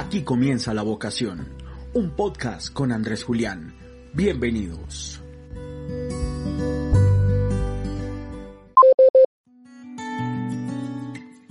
Aquí comienza La Vocación, un podcast con Andrés Julián. Bienvenidos.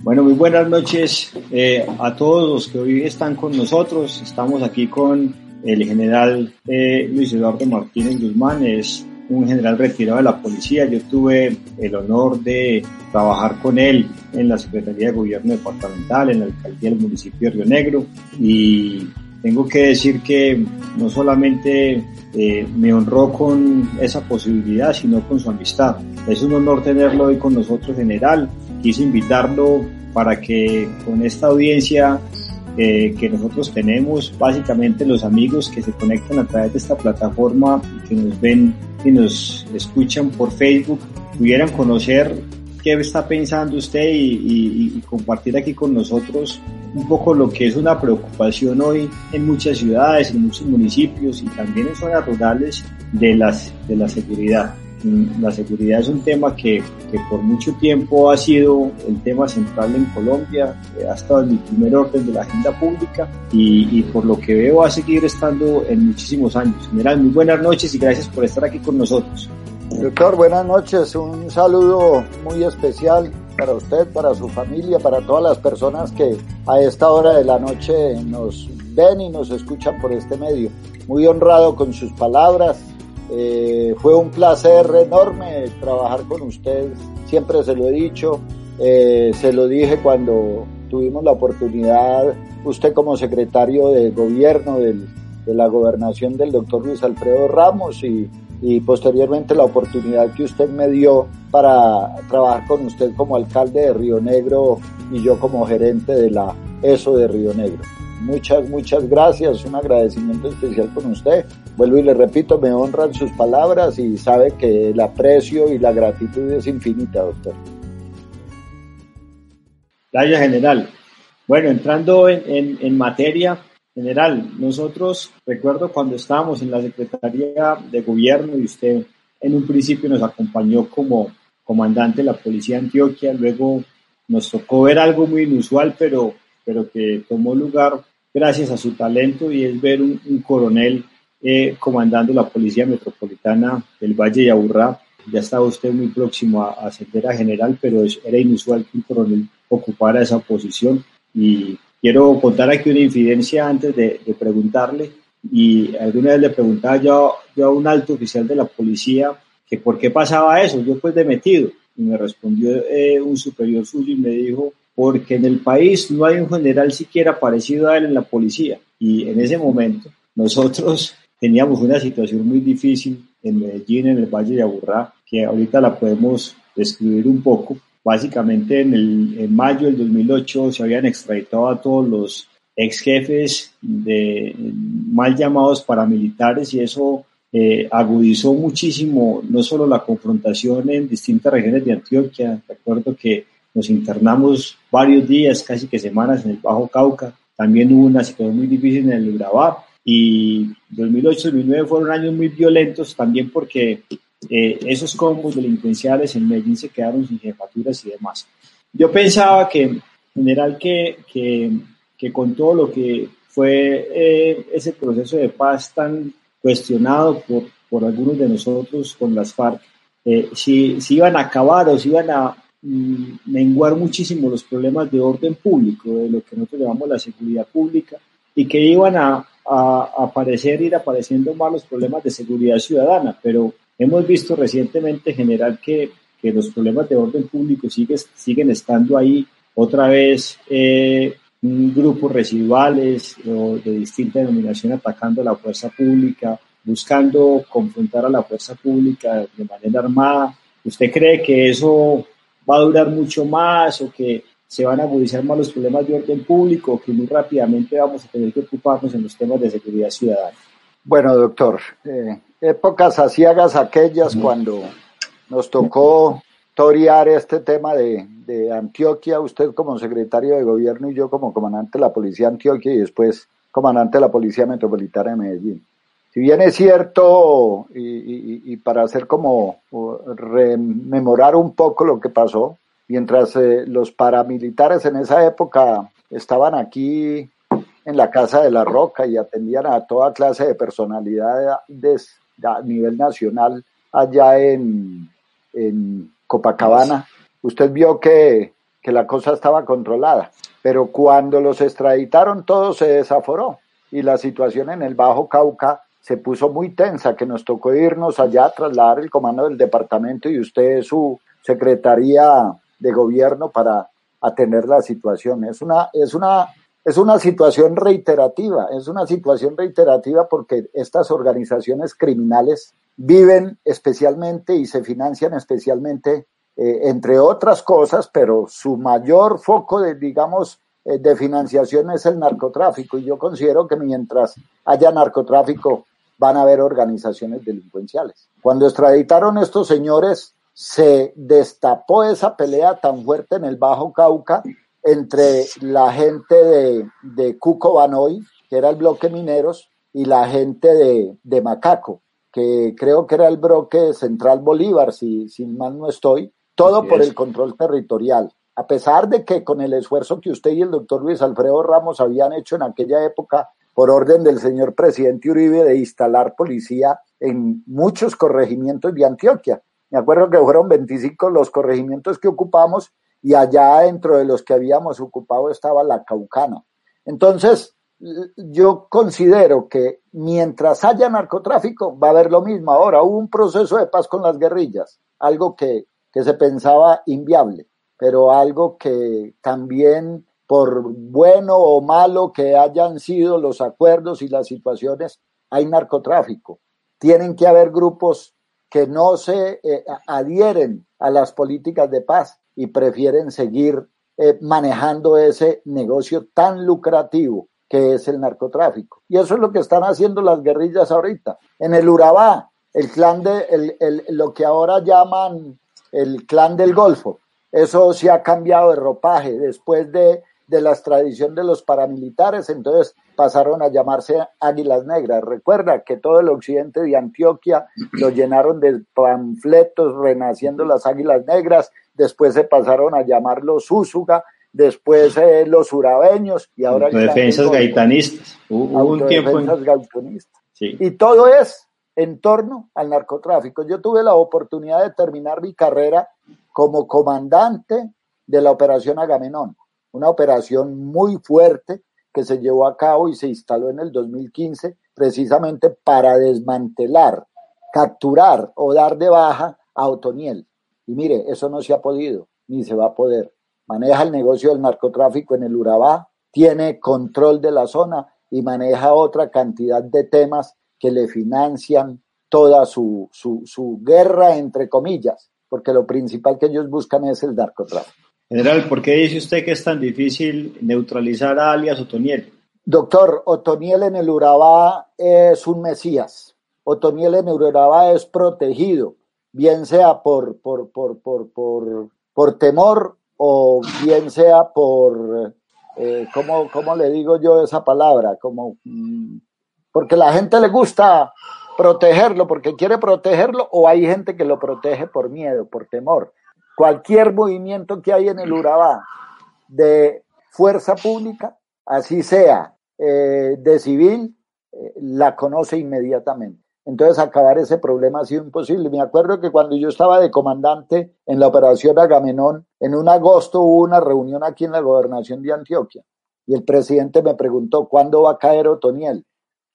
Bueno, muy buenas noches eh, a todos los que hoy están con nosotros. Estamos aquí con el general eh, Luis Eduardo Martínez Guzmán, es un general retirado de la policía. Yo tuve el honor de trabajar con él en la Secretaría de Gobierno Departamental, en la alcaldía del municipio de Río Negro y tengo que decir que no solamente eh, me honró con esa posibilidad, sino con su amistad. Es un honor tenerlo hoy con nosotros, general. Quise invitarlo para que con esta audiencia eh, que nosotros tenemos, básicamente los amigos que se conectan a través de esta plataforma, que nos ven y nos escuchan por Facebook, pudieran conocer qué está pensando usted y, y, compartir aquí con nosotros un poco lo que es una preocupación hoy en muchas ciudades, en muchos municipios y también en zonas rurales de, las, de la seguridad. La seguridad es un tema que, que, por mucho tiempo ha sido el tema central en Colombia, eh, ha estado en primer orden de la agenda pública y, y, por lo que veo va a seguir estando en muchísimos años. General, muy buenas noches y gracias por estar aquí con nosotros. Doctor, buenas noches. Un saludo muy especial para usted, para su familia, para todas las personas que a esta hora de la noche nos ven y nos escuchan por este medio. Muy honrado con sus palabras, eh, fue un placer enorme trabajar con usted, siempre se lo he dicho, eh, se lo dije cuando tuvimos la oportunidad, usted como secretario de gobierno del, de la gobernación del doctor Luis Alfredo Ramos y, y posteriormente la oportunidad que usted me dio para trabajar con usted como alcalde de Río Negro y yo como gerente de la ESO de Río Negro. Muchas, muchas gracias, un agradecimiento especial con usted. Vuelvo y le repito, me honran sus palabras y sabe que el aprecio y la gratitud es infinita, doctor. Gracias, general. Bueno, entrando en, en, materia, general, nosotros, recuerdo cuando estábamos en la Secretaría de Gobierno y usted en un principio nos acompañó como comandante de la Policía de Antioquia, luego nos tocó ver algo muy inusual, pero, pero que tomó lugar gracias a su talento y es ver un, coronel eh, comandando la Policía Metropolitana del Valle de Aburrá. Ya estaba usted muy próximo a, ascender a general, pero era inusual que un coronel ocupara esa posición. Y quiero contar aquí una infidencia antes de, preguntarle. Y alguna vez le preguntaba yo, yo a un alto oficial de la policía que por qué pasaba eso. Yo pues de metido. Y me respondió eh, un superior suyo y me dijo, porque en el país no hay un general siquiera parecido a él en la policía. Y en ese momento nosotros teníamos una situación muy difícil en Medellín, en el Valle de Aburrá, que ahorita la podemos describir un poco. Básicamente en, el, mayo del 2008 se habían extraditado a todos los ex jefes de mal llamados paramilitares y eso eh, agudizó muchísimo no solo la confrontación en distintas regiones de Antioquia, recuerdo que nos internamos varios días, casi que semanas en el Bajo Cauca. También hubo una situación muy difícil en el Urabá. Y 2008-2009 fueron años muy violentos también porque eh, esos combos delincuenciales en Medellín se quedaron sin jefaturas y demás. Yo pensaba que, en general, que, que, que con todo lo que fue eh, ese proceso de paz tan cuestionado por, por algunos de nosotros con las FARC, eh, si, si iban a acabar o si iban a menguar muchísimo los problemas de orden público, de lo que nosotros llamamos la seguridad pública, y que iban a, a, aparecer, ir apareciendo más los problemas de seguridad ciudadana, pero hemos visto recientemente, en general, que, que los problemas de orden público sigue, siguen estando ahí otra vez. Eh, grupos residuales o de distinta denominación atacando a la fuerza pública, buscando confrontar a la fuerza pública de manera armada. ¿Usted cree que eso va a durar mucho más o que se van a agudizar más los problemas de orden público, que muy rápidamente vamos a tener que ocuparnos en los temas de seguridad ciudadana. Bueno, doctor, eh, épocas asiagas aquellas cuando nos tocó torear este tema de, de, Antioquia, usted como secretario de gobierno y yo como comandante de la Policía de Antioquia y después comandante de la Policía Metropolitana de Medellín. Si bien es cierto, y, para hacer como rememorar un poco lo que pasó, mientras eh, los paramilitares en esa época estaban aquí en la Casa de la Roca y atendían a toda clase de personalidades a nivel nacional allá en, en Copacabana, usted vio que, que la cosa estaba controlada, pero cuando los extraditaron todo se desaforó y la situación en el Bajo Cauca se puso muy tensa, que nos tocó irnos allá a trasladar el comando del departamento y usted su secretaría de gobierno para atender la situación. Es una, es una, es una situación reiterativa, es una situación reiterativa porque estas organizaciones criminales viven especialmente y se financian especialmente, eh, entre otras cosas, pero su mayor foco de, digamos, eh, de financiación es el narcotráfico. Y yo considero que mientras haya narcotráfico, van a haber organizaciones delincuenciales. Cuando extraditaron estos señores, se destapó esa pelea tan fuerte en el Bajo Cauca entre la gente de, de Cuco Banoy, que era el bloque mineros, y la gente de, de Macaco, que creo que era el bloque Central Bolívar, si, si mal no estoy, todo por el control territorial. A pesar de que con el esfuerzo que usted y el doctor Luis Alfredo Ramos habían hecho en aquella época por orden del señor presidente Uribe de instalar policía en muchos corregimientos de Antioquia. Me acuerdo que fueron 25 los corregimientos que ocupamos y allá dentro de los que habíamos ocupado estaba la Caucana. Entonces, yo considero que mientras haya narcotráfico va a haber lo mismo. Ahora hubo un proceso de paz con las guerrillas, algo que, que se pensaba inviable, pero algo que también por bueno o malo que hayan sido los acuerdos y las situaciones, hay narcotráfico. Tienen que haber grupos que no se eh, adhieren a las políticas de paz y prefieren seguir eh, manejando ese negocio tan lucrativo que es el narcotráfico. Y eso es lo que están haciendo las guerrillas ahorita. En el Urabá, el clan de el, el, lo que ahora llaman el clan del Golfo, eso se ha cambiado de ropaje después de de la extradición de los paramilitares, entonces pasaron a llamarse Águilas Negras. Recuerda que todo el occidente de Antioquia lo llenaron de panfletos renaciendo las Águilas Negras, después se pasaron a llamar los Úsuga, después eh, los urabeños y ahora... Defensas gaitanistas. Hubo un tiempo Y todo es en torno al narcotráfico. Yo tuve la oportunidad de terminar mi carrera como comandante de la Operación Agamenón una operación muy fuerte que se llevó a cabo y se instaló en el 2015 precisamente para desmantelar, capturar o dar de baja a Otoniel. Y mire, eso no se ha podido, ni se va a poder. Maneja el negocio del narcotráfico en el Urabá, tiene control de la zona y maneja otra cantidad de temas que le financian toda su, su, su guerra, entre comillas, porque lo principal que ellos buscan es el narcotráfico. General, ¿por qué dice usted que es tan difícil neutralizar a alias Otoniel? Doctor, Otoniel en el Urabá es un mesías. Otoniel en el Urabá es protegido, bien sea por, por, por, por, por, por temor o bien sea por, eh, ¿cómo, ¿cómo, le digo yo esa palabra? Como, mm, porque la gente le gusta protegerlo, porque quiere protegerlo, o hay gente que lo protege por miedo, por temor cualquier movimiento que hay en el Urabá de fuerza pública, así sea eh, de civil, eh, la conoce inmediatamente. Entonces acabar ese problema ha sido imposible. Me acuerdo que cuando yo estaba de comandante en la operación Agamenón, en un agosto hubo una reunión aquí en la gobernación de Antioquia y el presidente me preguntó, ¿cuándo va a caer Otoniel?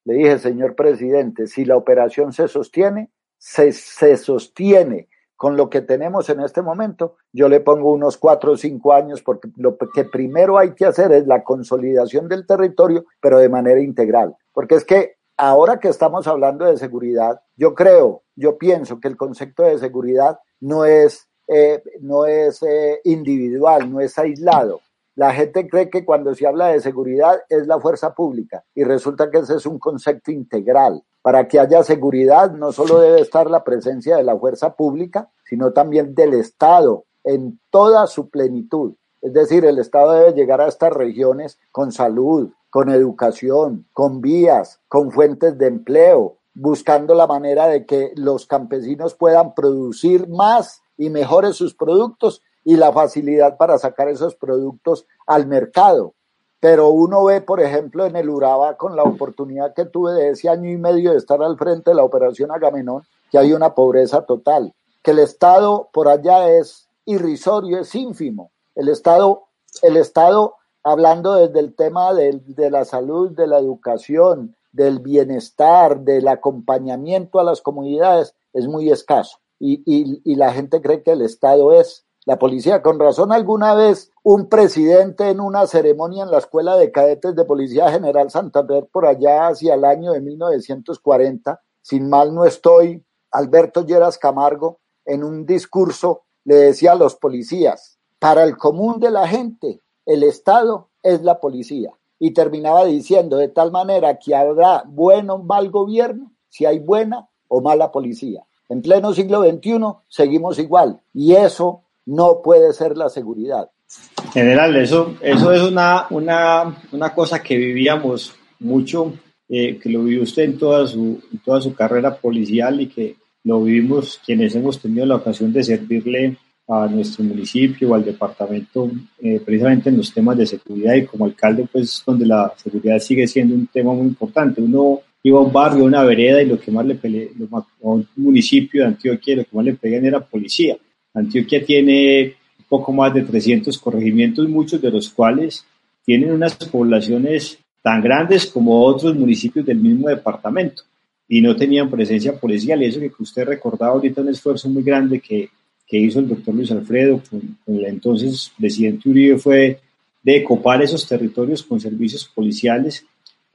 Le dije, señor presidente, si la operación se sostiene, se, se sostiene con lo que tenemos en este momento, yo le pongo unos cuatro o cinco años porque lo que primero hay que hacer es la consolidación del territorio, pero de manera integral. Porque es que ahora que estamos hablando de seguridad, yo creo, yo pienso que el concepto de seguridad no es, eh, no es eh, individual, no es aislado. La gente cree que cuando se habla de seguridad es la fuerza pública y resulta que ese es un concepto integral. Para que haya seguridad no solo debe estar la presencia de la fuerza pública, sino también del Estado en toda su plenitud. Es decir, el Estado debe llegar a estas regiones con salud, con educación, con vías, con fuentes de empleo, buscando la manera de que los campesinos puedan producir más y mejores sus productos y la facilidad para sacar esos productos al mercado. Pero uno ve, por ejemplo, en el Uraba, con la oportunidad que tuve de ese año y medio de estar al frente de la operación Agamenón, que hay una pobreza total, que el Estado por allá es irrisorio, es ínfimo. El Estado, el Estado hablando desde el tema de, de la salud, de la educación, del bienestar, del acompañamiento a las comunidades, es muy escaso. Y, y, y, la gente cree que el Estado es la policía. Con razón, alguna vez un presidente en una ceremonia en la Escuela de Cadetes de Policía General Santander, por allá hacia el año de 1940, sin mal no estoy, Alberto Lleras Camargo, en un discurso le decía a los policías, para el común de la gente, el Estado es la policía. Y terminaba diciendo de tal manera que habrá buen o mal gobierno si hay buena o mala policía. En pleno siglo XXI seguimos igual y eso no puede ser la seguridad. General, eso, eso es una, una, una cosa que vivíamos mucho, eh, que lo vivió usted en toda, su, toda su carrera policial y que lo vivimos quienes hemos tenido la ocasión de servirle a nuestro municipio o al departamento eh, precisamente en los temas de seguridad y como alcalde pues donde la seguridad sigue siendo un tema muy importante. Uno iba a un barrio, a una vereda y lo que más le peleé, a un municipio de Antioquia lo que más le pedían era policía. Antioquia tiene poco más de 300 corregimientos, muchos de los cuales tienen unas poblaciones tan grandes como otros municipios del mismo departamento y no tenían presencia policial. Y eso que usted recordaba ahorita, un esfuerzo muy grande que, que hizo el doctor Luis Alfredo con, el entonces presidente Uribe fue de copar esos territorios con servicios policiales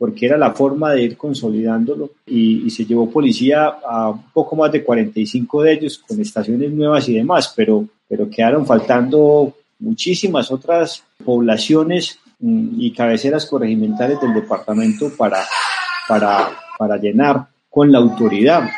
porque era la forma de ir consolidándolo y, y, se llevó policía a un poco más de 45 de ellos con estaciones nuevas y demás, pero, pero quedaron faltando muchísimas otras poblaciones mm, y cabeceras corregimentales del departamento para, para, para llenar con la autoridad,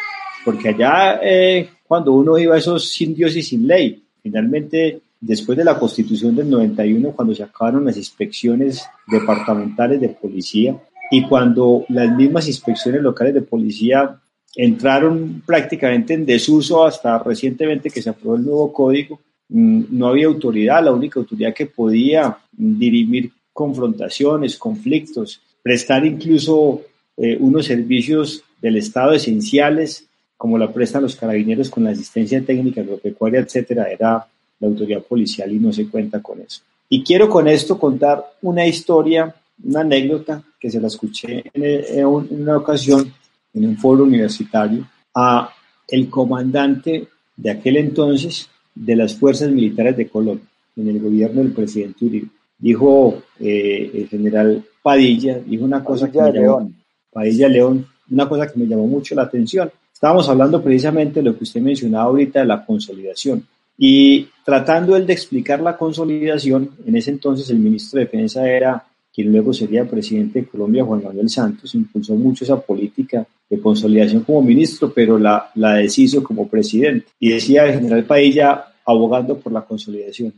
porque allá eh, cuando uno iba a esos sin Dios y sin ley, finalmente después de la constitución del 91, cuando se acabaron las inspecciones departamentales de policía y cuando las mismas inspecciones locales de policía entraron prácticamente en desuso hasta recientemente que se aprobó el nuevo código, mm, no había autoridad, la única autoridad que podía dirimir confrontaciones, conflictos, prestar incluso eh, unos servicios del Estado esenciales, como la prestan los carabineros con la asistencia técnica agropecuaria, etcétera, era la autoridad policial y no se cuenta con eso. Y quiero con esto contar una historia, una anécdota que se la escuché en, una ocasión en un foro universitario a el comandante de aquel entonces de las fuerzas militares de Colombia, en el gobierno del presidente Uribe. Dijo eh, el general Padilla, dijo una cosa que me llamó, Padilla León, una cosa que me llamó mucho la atención. Estábamos hablando precisamente de lo que usted mencionaba ahorita de la consolidación. Y tratando él de explicar la consolidación, en ese entonces el ministro de Defensa era quien luego sería presidente de Colombia, Juan Manuel Santos, impulsó mucho esa política de consolidación como ministro, pero la, la deshizo como presidente. Y decía el general Padilla abogando por la consolidación.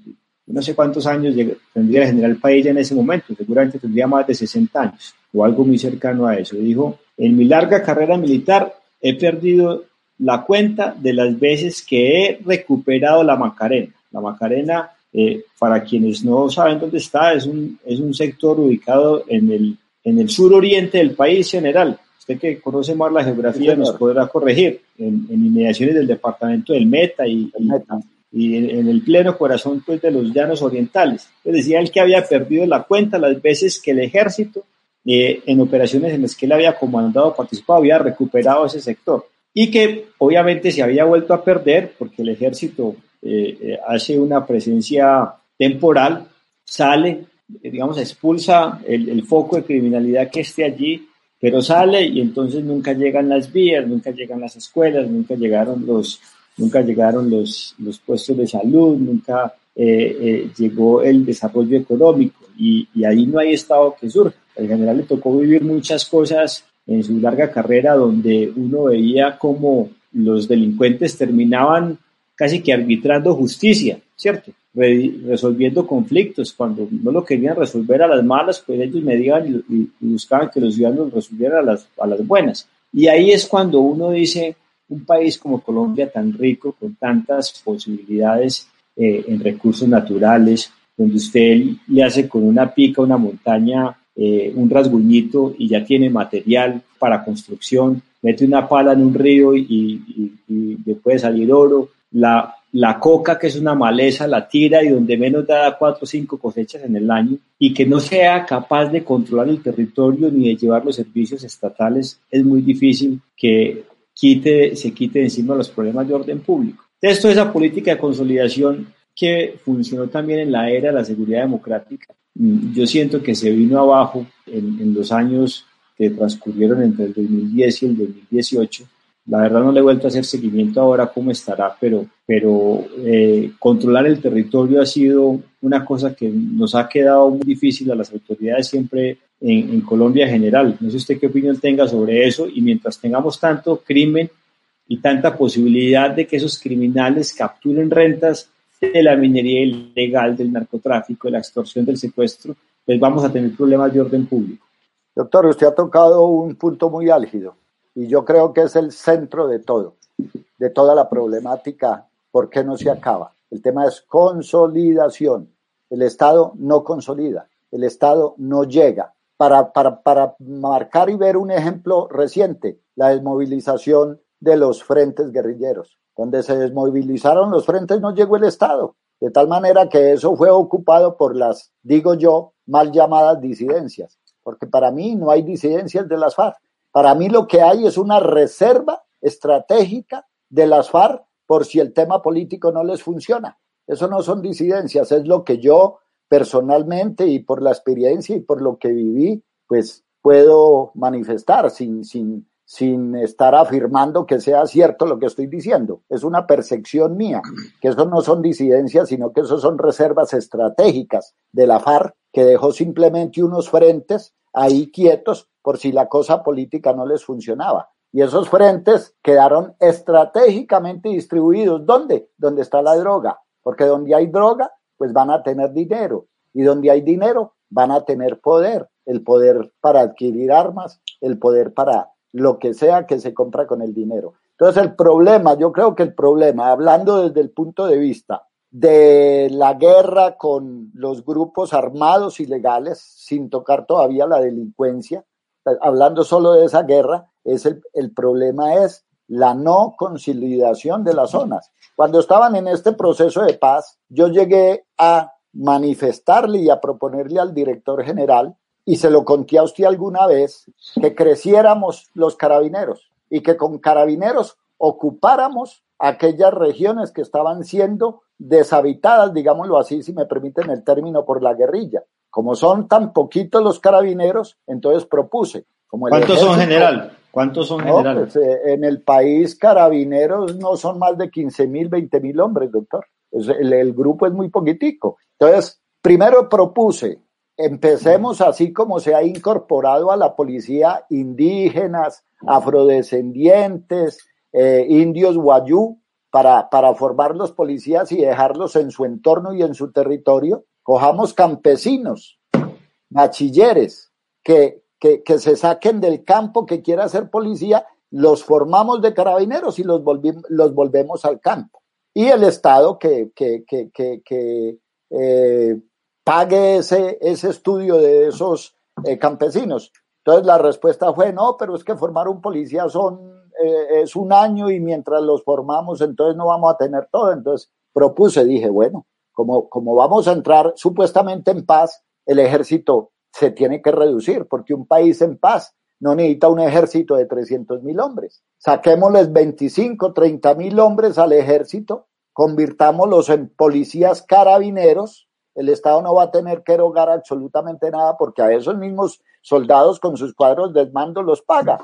No sé cuántos años tendría el general Padilla en ese momento, seguramente tendría más de 60 años o algo muy cercano a eso. Dijo, en mi larga carrera militar he perdido la cuenta de las veces que he recuperado la Macarena. La Macarena, eh, para quienes no saben dónde está, es un, es un sector ubicado en el, en el suroriente del país general. Usted que conoce más la geografía nos podrá corregir en, inmediaciones del departamento del Meta y, y, en, el pleno corazón pues, de los llanos orientales. Pues decía él que había perdido la cuenta las veces que el ejército eh, en operaciones en las que él había comandado, participado, había recuperado ese sector y que obviamente se había vuelto a perder porque el ejército eh, eh, hace una presencia temporal, sale, digamos, expulsa el, foco de criminalidad que esté allí, pero sale y entonces nunca llegan las vías, nunca llegan las escuelas, nunca llegaron los, nunca llegaron los, los puestos de salud, nunca eh, eh, llegó el desarrollo económico y, y, ahí no hay Estado que surja. Al general le tocó vivir muchas cosas en su larga carrera donde uno veía como los delincuentes terminaban casi que arbitrando justicia, ¿cierto? resolviendo conflictos. Cuando no lo querían resolver a las malas, pues ellos medían y, y, buscaban que los ciudadanos resolvieran a las, a las buenas. Y ahí es cuando uno dice, un país como Colombia tan rico, con tantas posibilidades eh, en recursos naturales, donde usted le hace con una pica una montaña eh, un rasguñito y ya tiene material para construcción, mete una pala en un río y, y, y le puede salir oro, la, la coca, que es una maleza, la tira y donde menos da cuatro o cinco cosechas en el año, y que no sea capaz de controlar el territorio ni de llevar los servicios estatales, es muy difícil que quite, se quite encima los problemas de orden público. Esto es la política de consolidación que funcionó también en la era de la seguridad democrática. Mm, yo siento que se vino abajo en, en los años que transcurrieron entre el 2010 y el 2018 la verdad no le he vuelto a hacer seguimiento ahora cómo estará, pero, pero eh, controlar el territorio ha sido una cosa que nos ha quedado muy difícil a las autoridades siempre en, en Colombia en general. No sé usted qué opinión tenga sobre eso y mientras tengamos tanto crimen y tanta posibilidad de que esos criminales capturen rentas de la minería ilegal, del narcotráfico, de la extorsión, del secuestro, pues vamos a tener problemas de orden público. Doctor, usted ha tocado un punto muy álgido y yo creo que es el centro de todo, de toda la problemática, ¿por qué no se acaba? El tema es consolidación. El Estado no consolida, el Estado no llega. Para, para, para marcar y ver un ejemplo reciente, la desmovilización de los frentes guerrilleros. Donde se desmovilizaron los frentes no llegó el Estado, de tal manera que eso fue ocupado por las, digo yo, mal llamadas disidencias, porque para mí no hay disidencias de las FARC. Para mí lo que hay es una reserva estratégica de las FARC por si el tema político no les funciona. Eso no son disidencias, es lo que yo personalmente y por la experiencia y por lo que viví, pues puedo manifestar sin, sin, sin estar afirmando que sea cierto lo que estoy diciendo. Es una percepción mía, que eso no son disidencias, sino que eso son reservas estratégicas de la FARC que dejó simplemente unos frentes ahí quietos por si la cosa política no les funcionaba. Y esos frentes quedaron estratégicamente distribuidos. ¿Dónde? Donde está la droga. Porque donde hay droga, pues van a tener dinero. Y donde hay dinero, van a tener poder. El poder para adquirir armas, el poder para lo que sea que se compra con el dinero. Entonces el problema, yo creo que el problema, hablando desde el punto de vista de la guerra con los grupos armados ilegales, sin tocar todavía la delincuencia, hablando solo de esa guerra, es el, el problema es la no consolidación de las zonas. Cuando estaban en este proceso de paz, yo llegué a manifestarle y a proponerle al director general, y se lo conté a usted alguna vez, que creciéramos los carabineros y que con carabineros ocupáramos aquellas regiones que estaban siendo deshabitadas, digámoslo así, si me permiten el término, por la guerrilla. Como son tan poquitos los carabineros, entonces propuse. Como ¿Cuántos son general? ¿Cuántos son general? Pues, eh, en el país carabineros no son más de 15 mil, 20 mil hombres, doctor. El, el grupo es muy poquitico. Entonces, primero propuse, empecemos así como se ha incorporado a la policía indígenas, afrodescendientes, eh, indios guayú, para, para formar los policías y dejarlos en su entorno y en su territorio Cojamos campesinos, bachilleres, que, que, que se saquen del campo, que quiera ser policía, los formamos de carabineros y los, los volvemos al campo. Y el Estado que, que, que, que eh, pague ese, ese estudio de esos eh, campesinos. Entonces la respuesta fue, no, pero es que formar un policía son, eh, es un año y mientras los formamos, entonces no vamos a tener todo. Entonces propuse, dije, bueno, como, como vamos a entrar supuestamente en paz, el ejército se tiene que reducir, porque un país en paz no necesita un ejército de 300 mil hombres. Saquémosles 25, 30 mil hombres al ejército, convirtámoslos en policías carabineros, el Estado no va a tener que erogar absolutamente nada porque a esos mismos soldados con sus cuadros de mando los paga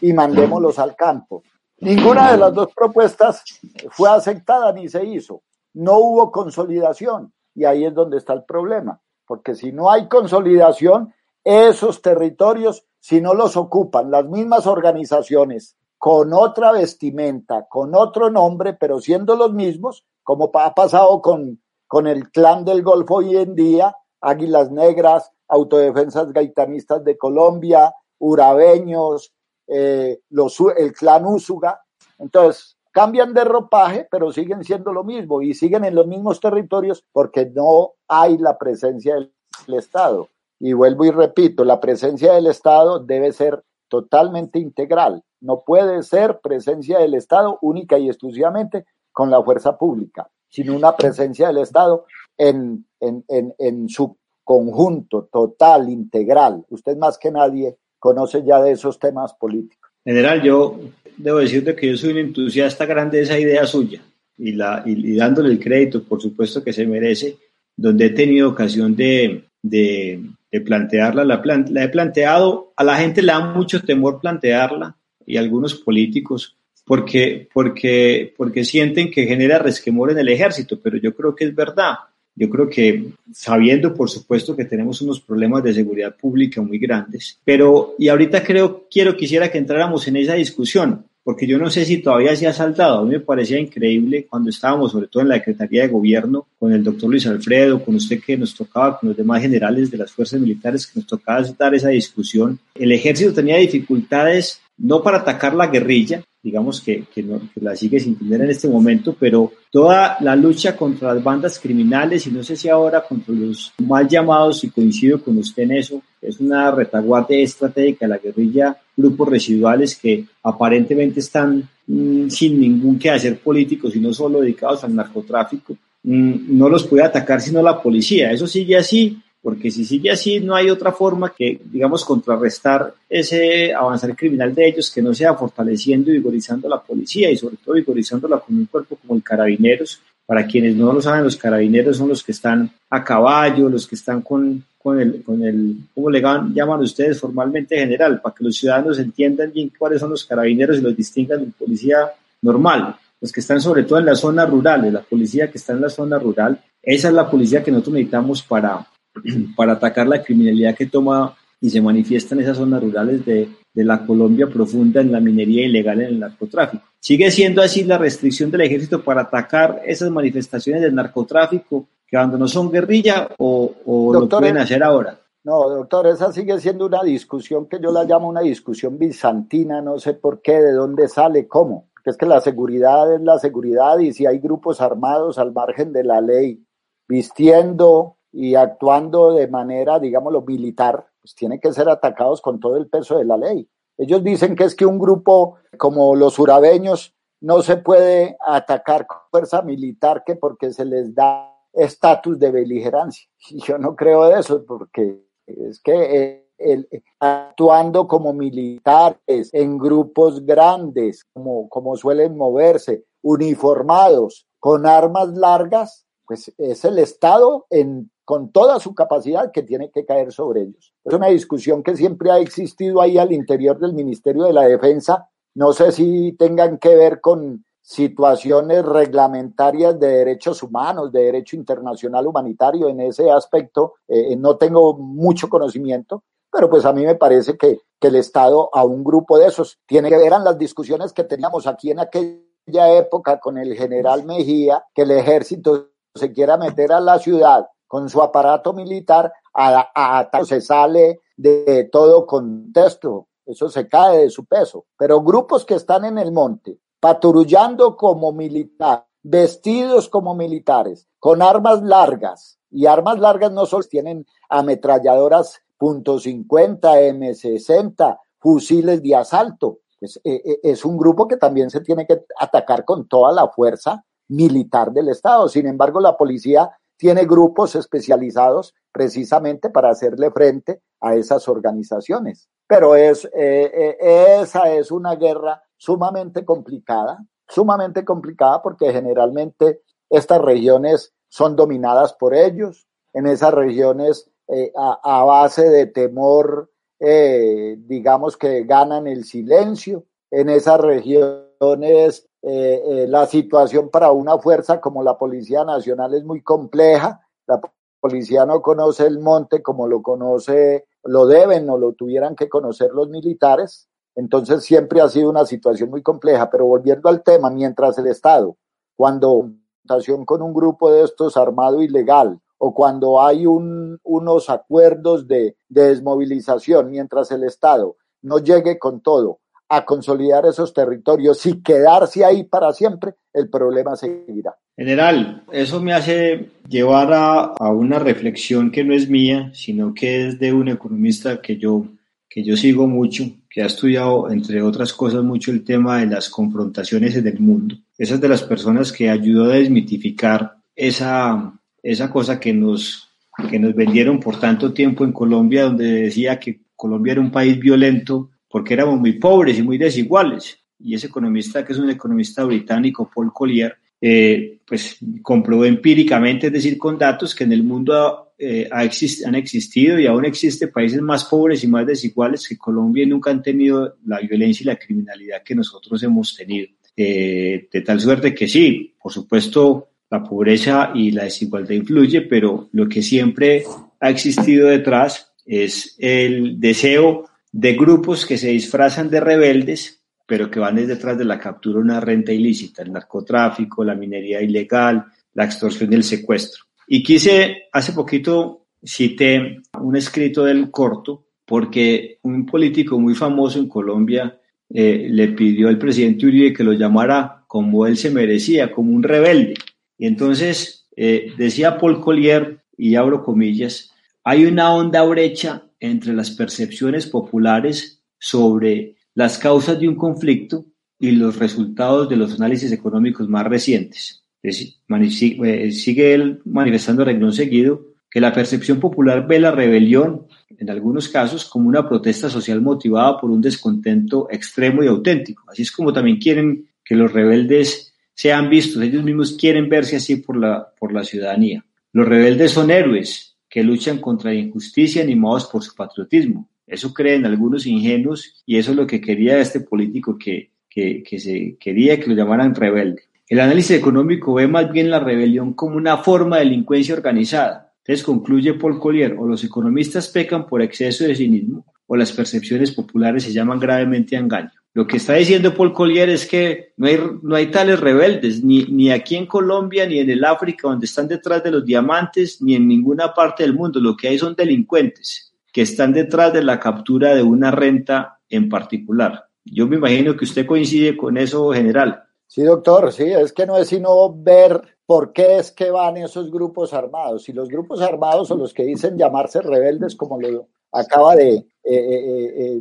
y mandémoslos al campo. Ninguna de las dos propuestas fue aceptada ni se hizo. no hubo consolidación. Y ahí es donde está el problema, porque si no hay consolidación, esos territorios, si no los ocupan las mismas organizaciones con otra vestimenta, con otro nombre, pero siendo los mismos, como ha pasado con, con el clan del Golfo hoy en día, Águilas Negras, Autodefensas Gaitanistas de Colombia, Urabeños, eh, los, el clan Úsuga. Entonces, cambian de ropaje, pero siguen siendo lo mismo y siguen en los mismos territorios porque no hay la presencia del Estado. Y vuelvo y repito, la presencia del Estado debe ser totalmente integral. No puede ser presencia del Estado única y exclusivamente con la fuerza pública, sino una presencia del Estado en, en, en, en su conjunto, total, integral. Usted más que nadie conoce ya de esos temas políticos. General, yo debo decirte que yo soy un entusiasta grande de esa idea suya y, la, y, dándole el crédito, por supuesto, que se merece, donde he tenido ocasión de, de, plantearla, la, la, he planteado, a la gente le da mucho temor plantearla y algunos políticos porque, porque, porque sienten que genera resquemor en el ejército, pero yo creo que es verdad. Yo creo que sabiendo, por supuesto, que tenemos unos problemas de seguridad pública muy grandes, pero y ahorita creo, quiero, quisiera que entráramos en esa discusión, porque yo no sé si todavía se ha saltado. A mí me parecía increíble cuando estábamos, sobre todo en la Secretaría de Gobierno, con el doctor Luis Alfredo, con usted que nos tocaba, con los demás generales de las fuerzas militares que nos tocaba dar esa discusión. El ejército tenía dificultades no para atacar la guerrilla, digamos que, la sigue sin tener en este momento, pero toda la lucha contra las bandas criminales y no sé si ahora contra los mal llamados, y coincido con usted en eso, es una retaguardia estratégica de la guerrilla, grupos residuales que aparentemente están mmm, sin ningún quehacer político, sino solo dedicados al narcotráfico, mmm, no los puede atacar sino la policía. Eso sigue así porque si sigue así no hay otra forma que, digamos, contrarrestar ese avanzar criminal de ellos que no sea fortaleciendo y vigorizando la policía y sobre todo vigorizándola con un cuerpo como el Carabineros. Para quienes no lo saben, los Carabineros son los que están a caballo, los que están con, con el, con el, ¿cómo le llaman ustedes formalmente general? Para que los ciudadanos entiendan bien cuáles son los Carabineros y los distingan de policía normal los que están sobre todo en las zonas rurales, la policía que está en la zona rural, esa es la policía que nosotros necesitamos para, para atacar la criminalidad que toma y se manifiesta en esas zonas rurales de, de, la Colombia profunda en la minería ilegal, en el narcotráfico. ¿Sigue siendo así la restricción del ejército para atacar esas manifestaciones del narcotráfico que cuando no son guerrilla o, o doctor, lo pueden hacer ahora? No, doctor, esa sigue siendo una discusión que yo la llamo una discusión bizantina, no sé por qué, de dónde sale, cómo. Que es que la seguridad es la seguridad y si hay grupos armados al margen de la ley, vistiendo y actuando de manera, digámoslo, militar, pues tienen que ser atacados con todo el peso de la ley. Ellos dicen que es que un grupo como los urabeños no se puede atacar con fuerza militar que porque se les da estatus de beligerancia. Y yo no creo eso, porque es que eh, el, actuando como militares en grupos grandes, como, como suelen moverse, uniformados, con armas largas, pues es el Estado en con toda su capacidad que tiene que caer sobre ellos. Es una discusión que siempre ha existido ahí al interior del Ministerio de la Defensa. No sé si tengan que ver con situaciones reglamentarias de derechos humanos, de derecho internacional humanitario en ese aspecto. Eh, no tengo mucho conocimiento, pero pues a mí me parece que, que el Estado a un grupo de esos tiene que ver en las discusiones que teníamos aquí en aquella época con el general Mejía, que el ejército se quiera meter a la ciudad con su aparato militar, a, a, se sale de todo contexto, eso se cae de su peso. Pero grupos que están en el monte, patrullando como militar, vestidos como militares, con armas largas, y armas largas no solo tienen ametralladoras .50, M60, fusiles de asalto, pues, eh, eh, es un grupo que también se tiene que atacar con toda la fuerza militar del Estado. Sin embargo, la policía tiene grupos especializados precisamente para hacerle frente a esas organizaciones. Pero es, eh, eh, esa es una guerra sumamente complicada, sumamente complicada porque generalmente estas regiones son dominadas por ellos. En esas regiones, eh, a, a, base de temor, digamos que ganan el silencio. En esas regiones eh, eh, la situación para una fuerza como la Policía Nacional es muy compleja. La policía no conoce el monte como lo conoce, lo deben o lo tuvieran que conocer los militares. Entonces siempre ha sido una situación muy compleja. Pero volviendo al tema, mientras el Estado, cuando con un grupo de estos armado ilegal o cuando hay un, unos acuerdos de desmovilización, mientras el Estado no llegue con todo a consolidar esos territorios y quedarse ahí para siempre, el problema seguirá. General, eso me hace llevar a, a, una reflexión que no es mía, sino que es de un economista que yo, que yo sigo mucho, que ha estudiado, entre otras cosas, mucho el tema de las confrontaciones en el mundo. Esa es de las personas que ayudó a desmitificar esa, esa cosa que nos, que nos vendieron por tanto tiempo en Colombia, donde decía que Colombia era un país violento porque éramos muy pobres y muy desiguales. Y ese economista, que es un economista británico, Paul Collier, eh, pues comprobó empíricamente, es decir, con datos, que en el mundo eh, ha exist han existido y aún existen países más pobres y más desiguales que Colombia y nunca han tenido la violencia y la criminalidad que nosotros hemos tenido. Eh, de tal suerte que sí, por supuesto, la pobreza y la desigualdad influye, pero lo que siempre ha existido detrás es el deseo de grupos que se disfrazan de rebeldes, pero que van detrás de la captura de una renta ilícita, el narcotráfico, la minería ilegal, la extorsión y el secuestro. Y quise, hace poquito cité un escrito del corto, porque un político muy famoso en Colombia eh, le pidió al presidente Uribe que lo llamara como él se merecía, como un rebelde. Y entonces eh, decía Paul Collier, y abro comillas, hay una honda brecha entre las percepciones populares sobre las causas de un conflicto y los resultados de los análisis económicos más recientes. Eh, sigue él manifestando renglón seguido que la percepción popular ve la rebelión, en algunos casos, como una protesta social motivada por un descontento extremo y auténtico. Así es como también quieren que los rebeldes sean vistos, ellos mismos quieren verse así por la, por la ciudadanía. Los rebeldes son héroes, que luchan contra la injusticia animados por su patriotismo. Eso creen algunos ingenuos y eso es lo que quería este político que, que, que se quería que lo llamaran rebelde. El análisis económico ve más bien la rebelión como una forma de delincuencia organizada. Entonces concluye Paul Collier, o los economistas pecan por exceso de cinismo o las percepciones populares se llaman gravemente engaño. Lo que está diciendo Paul Collier es que no hay, no hay tales rebeldes, ni, ni aquí en Colombia, ni en el África, donde están detrás de los diamantes, ni en ninguna parte del mundo. Lo que hay son delincuentes que están detrás de la captura de una renta en particular. Yo me imagino que usted coincide con eso, general. Sí, doctor, sí, es que no es sino ver por qué es que van esos grupos armados. Y los grupos armados son los que dicen llamarse rebeldes, como lo acaba de eh, eh, eh,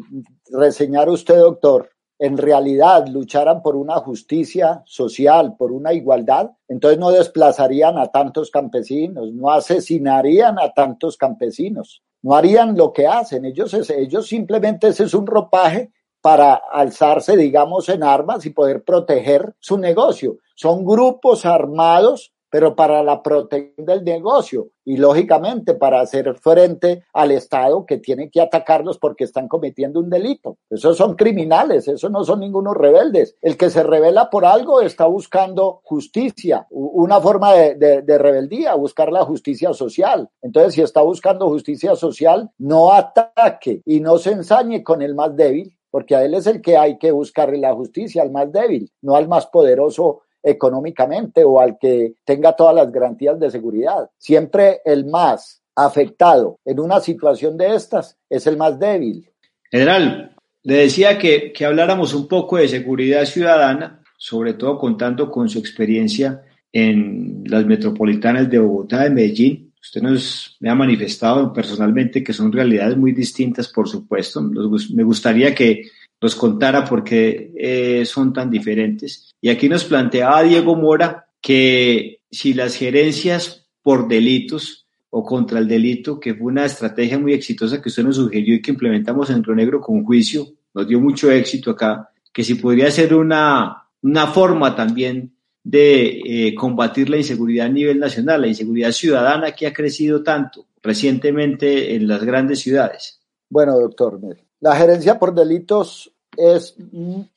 reseñar usted, doctor, en realidad lucharan por una justicia social, por una igualdad, entonces no desplazarían a tantos campesinos, no asesinarían a tantos campesinos, no harían lo que hacen. Ellos, ellos simplemente ese es un ropaje para alzarse, digamos, en armas y poder proteger su negocio. Son grupos armados pero para la protección del negocio y lógicamente para hacer frente al Estado que tiene que atacarlos porque están cometiendo un delito. Esos son criminales, esos no son ningunos rebeldes. El que se revela por algo está buscando justicia, una forma de, de rebeldía, buscar la justicia social. Entonces, si está buscando justicia social, no ataque y no se ensañe con el más débil, porque a él es el que hay que buscarle la justicia, al más débil, no al más poderoso económicamente o al que tenga todas las garantías de seguridad. Siempre el más afectado en una situación de estas es el más débil. General, le decía que, que habláramos un poco de seguridad ciudadana, sobre todo contando con su experiencia en las metropolitanas de Bogotá y Medellín. Usted nos me ha manifestado personalmente que son realidades muy distintas, por supuesto. me gustaría que nos contara por qué eh, son tan diferentes. Y aquí nos planteaba Diego Mora que si las gerencias por delitos o contra el delito, que fue una estrategia muy exitosa que usted nos sugirió y que implementamos en Río Negro con juicio, nos dio mucho éxito acá, que si podría ser una, una forma también de eh, combatir la inseguridad a nivel nacional, la inseguridad ciudadana que ha crecido tanto recientemente en las grandes ciudades. Bueno, doctor, la gerencia por delitos es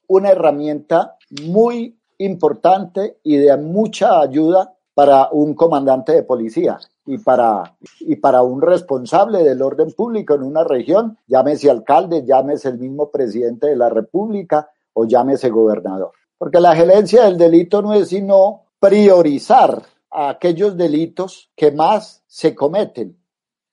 una herramienta muy importante y de mucha ayuda para un comandante de policía y para, y para un responsable del orden público en una región, llámese alcalde, llámese el mismo presidente de la República o llámese gobernador. Porque la gerencia del delito no es sino priorizar aquellos delitos que más se cometen.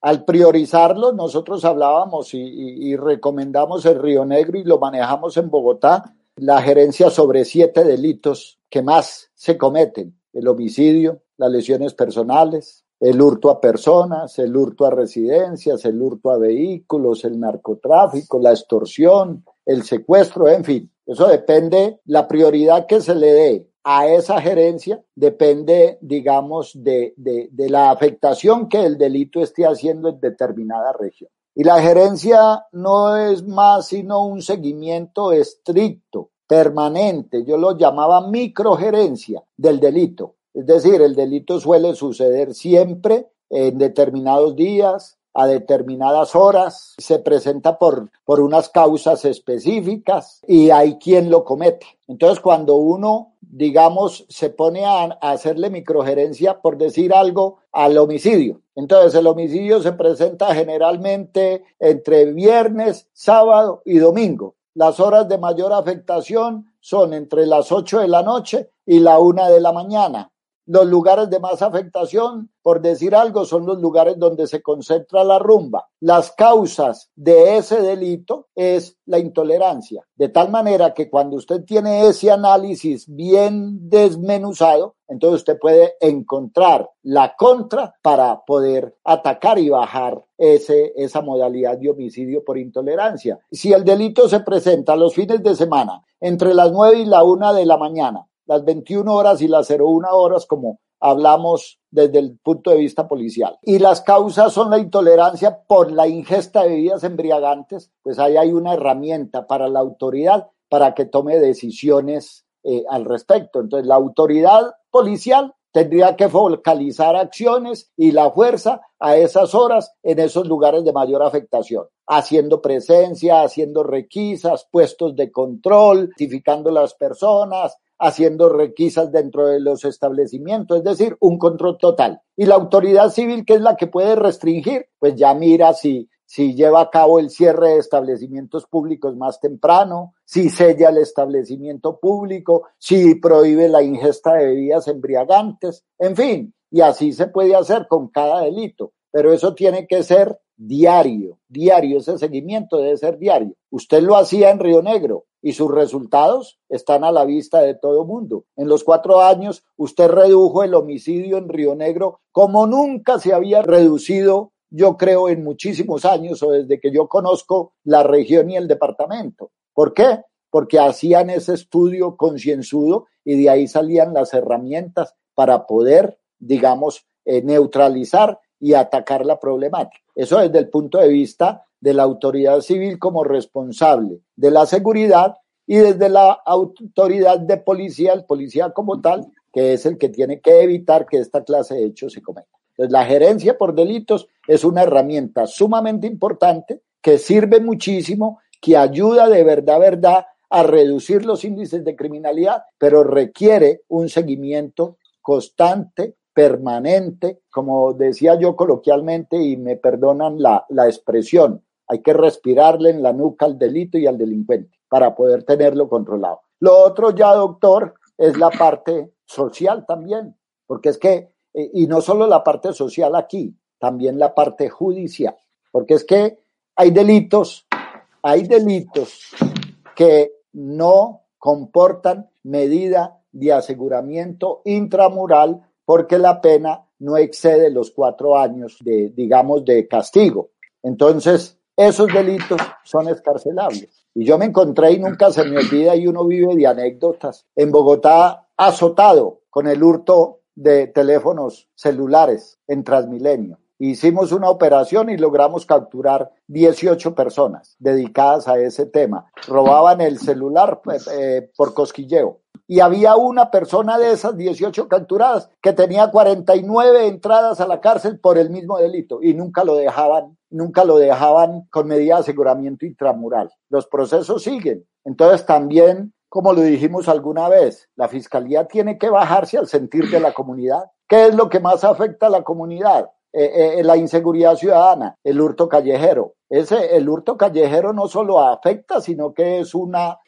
Al priorizarlo, nosotros hablábamos y, recomendamos el Río Negro y lo manejamos en Bogotá, la gerencia sobre siete delitos que más se cometen. El homicidio, las lesiones personales, el hurto a personas, el hurto a residencias, el hurto a vehículos, el narcotráfico, la extorsión, el secuestro, en fin. Eso depende, la prioridad que se le dé a esa gerencia depende, digamos, de, la afectación que el delito esté haciendo en determinada región. Y la gerencia no es más sino un seguimiento estricto, permanente, yo lo llamaba microgerencia del delito. Es decir, el delito suele suceder siempre en determinados días, a determinadas horas, se presenta por unas causas específicas y hay quien lo comete. Entonces, cuando uno, digamos, se pone a, hacerle microgerencia, por decir algo, al homicidio. Entonces, el homicidio se presenta generalmente entre viernes, sábado y domingo. Las horas de mayor afectación son entre las 8 de la noche y la 1 de la mañana. Los lugares de más afectación, por decir algo, son los lugares donde se concentra la rumba. Las causas de ese delito es la intolerancia. De tal manera que cuando usted tiene ese análisis bien desmenuzado, entonces usted puede encontrar la contra para poder atacar y bajar ese, esa modalidad de homicidio por intolerancia. Si el delito se presenta los fines de semana entre las 9 y la 1 de la mañana, las 21 horas y las 01 horas como hablamos desde el punto de vista policial. Y las causas son la intolerancia por la ingesta de bebidas embriagantes, pues ahí hay una herramienta para la autoridad para que tome decisiones eh, al respecto. Entonces, la autoridad policial tendría que focalizar acciones y la fuerza a esas horas en esos lugares de mayor afectación, haciendo presencia, haciendo requisas, puestos de control, identificando las personas, haciendo requisas dentro de los establecimientos, es decir, un control total. Y la autoridad civil, que es la que puede restringir, pues ya mira si, si lleva a cabo el cierre de establecimientos públicos más temprano, si sella el establecimiento público, si prohíbe la ingesta de bebidas embriagantes, en fin, y así se puede hacer con cada delito, pero eso tiene que ser diario, diario, ese seguimiento debe ser diario. Usted lo hacía en Río Negro, y sus resultados están a la vista de todo mundo. En los cuatro años, usted redujo el homicidio en Río Negro como nunca se había reducido, yo creo, en muchísimos años o desde que yo conozco la región y el departamento. ¿Por qué? Porque hacían ese estudio concienzudo y de ahí salían las herramientas para poder, digamos, eh, neutralizar y atacar la problemática. Eso desde el punto de vista de la autoridad civil como responsable de la seguridad y desde la autoridad de policía, el policía como tal, que es el que tiene que evitar que esta clase de hechos se cometa. Entonces, la gerencia por delitos es una herramienta sumamente importante que sirve muchísimo, que ayuda de verdad, verdad, a reducir los índices de criminalidad, pero requiere un seguimiento constante, permanente, como decía yo coloquialmente, y me perdonan la, la expresión, hay que respirarle en la nuca al delito y al delincuente para poder tenerlo controlado. Lo otro ya, doctor, es la parte social también, porque es que, eh, y no solo la parte social aquí, también la parte judicial, porque es que hay delitos, hay delitos que no comportan medida de aseguramiento intramural porque la pena no excede los cuatro años de, digamos, de castigo. Entonces, esos delitos son escarcelables. Y yo me encontré y nunca se me olvida y uno vive de anécdotas. En Bogotá, azotado con el hurto de teléfonos celulares en Transmilenio. Hicimos una operación y logramos capturar 18 personas dedicadas a ese tema. Robaban el celular pues, eh, por cosquilleo y había una persona de esas 18 capturadas que tenía 49 entradas a la cárcel por el mismo delito y nunca lo dejaban, nunca lo dejaban con medida de aseguramiento intramural. Los procesos siguen. Entonces también como lo dijimos alguna vez, la fiscalía tiene que bajarse al sentir de la comunidad. ¿Qué es lo que más afecta a la comunidad? Eh, eh, la inseguridad ciudadana, el hurto callejero. Ese, el hurto callejero no solo afecta, sino que es una, eh,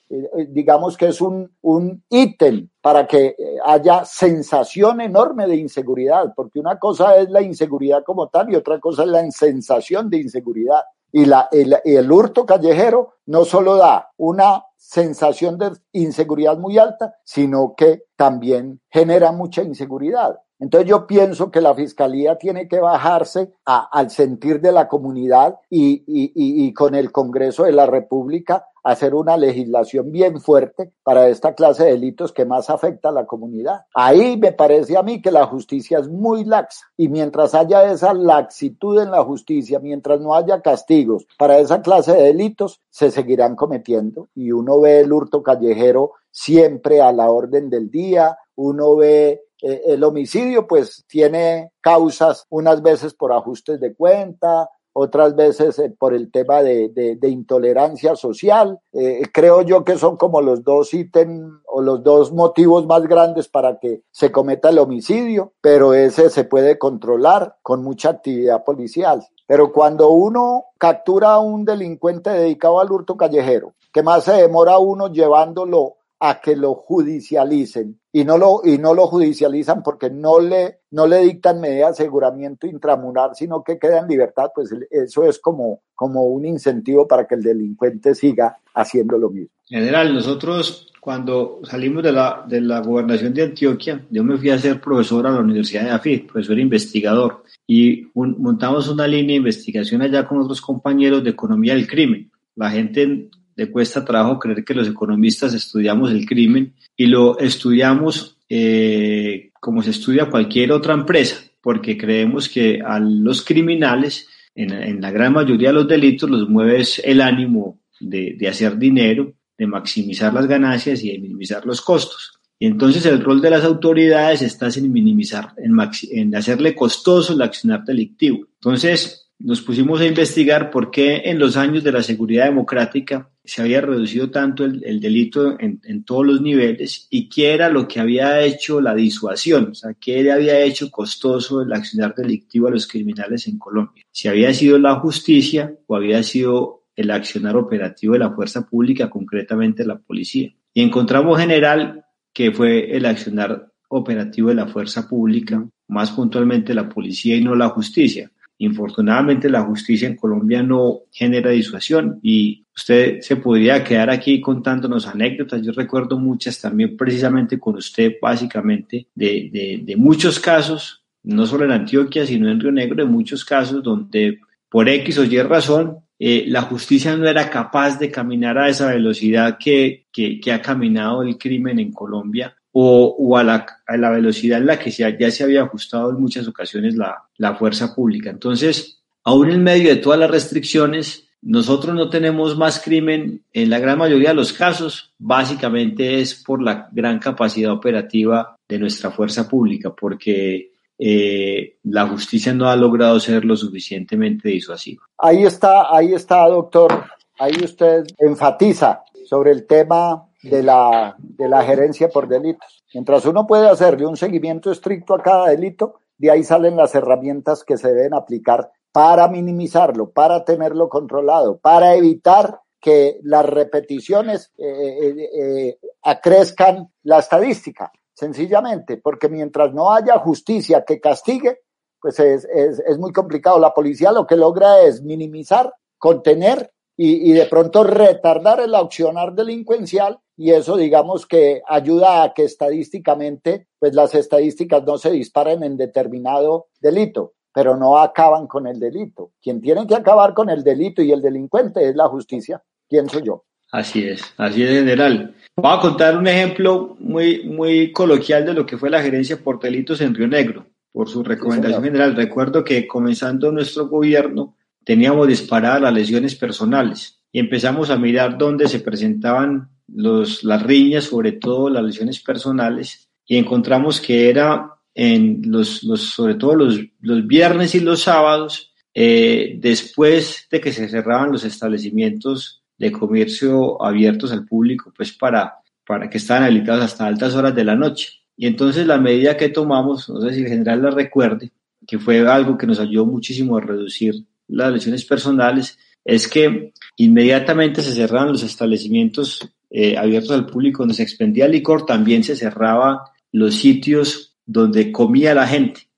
digamos que es un, un ítem para que haya sensación enorme de inseguridad, porque una cosa es la inseguridad como tal y otra cosa es la sensación de inseguridad. Y la, el, el hurto callejero no solo da una sensación de inseguridad muy alta, sino que también genera mucha inseguridad. Entonces yo pienso que la fiscalía tiene que bajarse al sentir de la comunidad y, y, con el Congreso de la República hacer una legislación bien fuerte para esta clase de delitos que más afecta a la comunidad. Ahí me parece a mí que la justicia es muy laxa y mientras haya esa laxitud en la justicia, mientras no haya castigos para esa clase de delitos, se seguirán cometiendo y uno ve el hurto callejero siempre a la orden del día, uno ve eh, el homicidio pues tiene causas unas veces por ajustes de cuenta, otras veces eh, por el tema de, intolerancia social. Eh, creo yo que son como los dos ítems o los dos motivos más grandes para que se cometa el homicidio, pero ese se puede controlar con mucha actividad policial. Pero cuando uno captura a un delincuente dedicado al hurto callejero, que más se demora uno llevándolo a que lo judicialicen y no lo, y no lo judicializan porque no le, no le dictan medidas de aseguramiento intramural, sino que queda en libertad, pues eso es como, como un incentivo para que el delincuente siga haciendo lo mismo. General, nosotros cuando salimos de la, de la gobernación de Antioquia, yo me fui a ser profesor a la Universidad de AFIT, profesor investigador, y montamos una línea de investigación allá con otros compañeros de economía del crimen. La gente le cuesta trabajo creer que los economistas estudiamos el crimen y lo estudiamos eh, como se estudia cualquier otra empresa, porque creemos que a los criminales, en, la gran mayoría de los delitos, los mueve el ánimo de, hacer dinero, de maximizar las ganancias y de minimizar los costos. Y entonces el rol de las autoridades está en minimizar, en, en hacerle costoso el accionar delictivo. Entonces, nos pusimos a investigar por qué en los años de la seguridad democrática se había reducido tanto el, delito en, todos los niveles y qué era lo que había hecho la disuasión, o sea, qué le había hecho costoso el accionar delictivo a los criminales en Colombia. Si había sido la justicia o había sido el accionar operativo de la fuerza pública, concretamente la policía. Y encontramos general que fue el accionar operativo de la fuerza pública, más puntualmente la policía y no la justicia. Infortunadamente la justicia en Colombia no genera disuasión y usted se podría quedar aquí contándonos anécdotas. Yo recuerdo muchas también precisamente con usted básicamente de, de, muchos casos, no solo en Antioquia, sino en Río Negro, de muchos casos donde por X o Y razón eh, la justicia no era capaz de caminar a esa velocidad que, que ha caminado el crimen en Colombia o, a, la, a, la, velocidad en la que ya se había ajustado en muchas ocasiones la, la fuerza pública. Entonces, aún en medio de todas las restricciones, nosotros no tenemos más crimen en la gran mayoría de los casos, básicamente es por la gran capacidad operativa de nuestra fuerza pública, porque eh, la justicia no ha logrado ser lo suficientemente disuasiva. Ahí está, ahí está, doctor. Ahí usted enfatiza sobre el tema de la, de la gerencia por delitos. Mientras uno puede hacerle un seguimiento estricto a cada delito, de ahí salen las herramientas que se deben aplicar para minimizarlo, para tenerlo controlado, para evitar que las repeticiones eh, eh, eh, acrezcan la estadística, sencillamente, porque mientras no haya justicia que castigue, pues es, es, es muy complicado. La policía lo que logra es minimizar, contener y, y, de pronto retardar el accionar delincuencial y eso digamos que ayuda a que estadísticamente pues las estadísticas no se disparen en determinado delito, pero no acaban con el delito. Quien tiene que acabar con el delito y el delincuente es la justicia, pienso yo. Así es, así es general. Voy a contar un ejemplo muy, muy coloquial de lo que fue la gerencia por delitos en Río Negro, por su recomendación general. Recuerdo que comenzando nuestro gobierno, teníamos disparadas las lesiones personales y empezamos a mirar dónde se presentaban los, las riñas, sobre todo las lesiones personales, y encontramos que era en los, los sobre todo los, los viernes y los sábados, eh, después de que se cerraban los establecimientos de comercio abiertos al público, pues para, para que estaban habilitados hasta altas horas de la noche. Y entonces la medida que tomamos, no sé si el general la recuerde, que fue algo que nos ayudó muchísimo a reducir las lesiones personales, es que inmediatamente se cerraron los establecimientos eh, abiertos al público donde se expendía licor, también se cerraban los sitios donde comía la gente.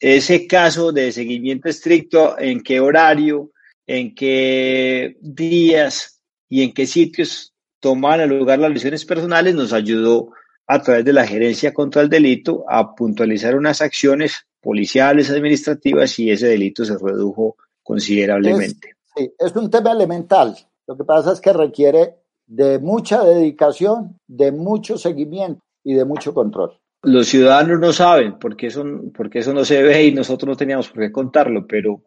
Ese caso de seguimiento estricto, en qué horario, en qué días y en qué sitios tomaban lugar las lesiones personales, nos ayudó a través de la gerencia contra el delito a puntualizar unas acciones policiales, administrativas y ese delito se redujo considerablemente. sí, es un tema elemental. Lo que pasa es que requiere de mucha dedicación, de mucho seguimiento y de mucho control. Los ciudadanos no saben porque eso, porque eso no se ve y nosotros no teníamos por qué contarlo, pero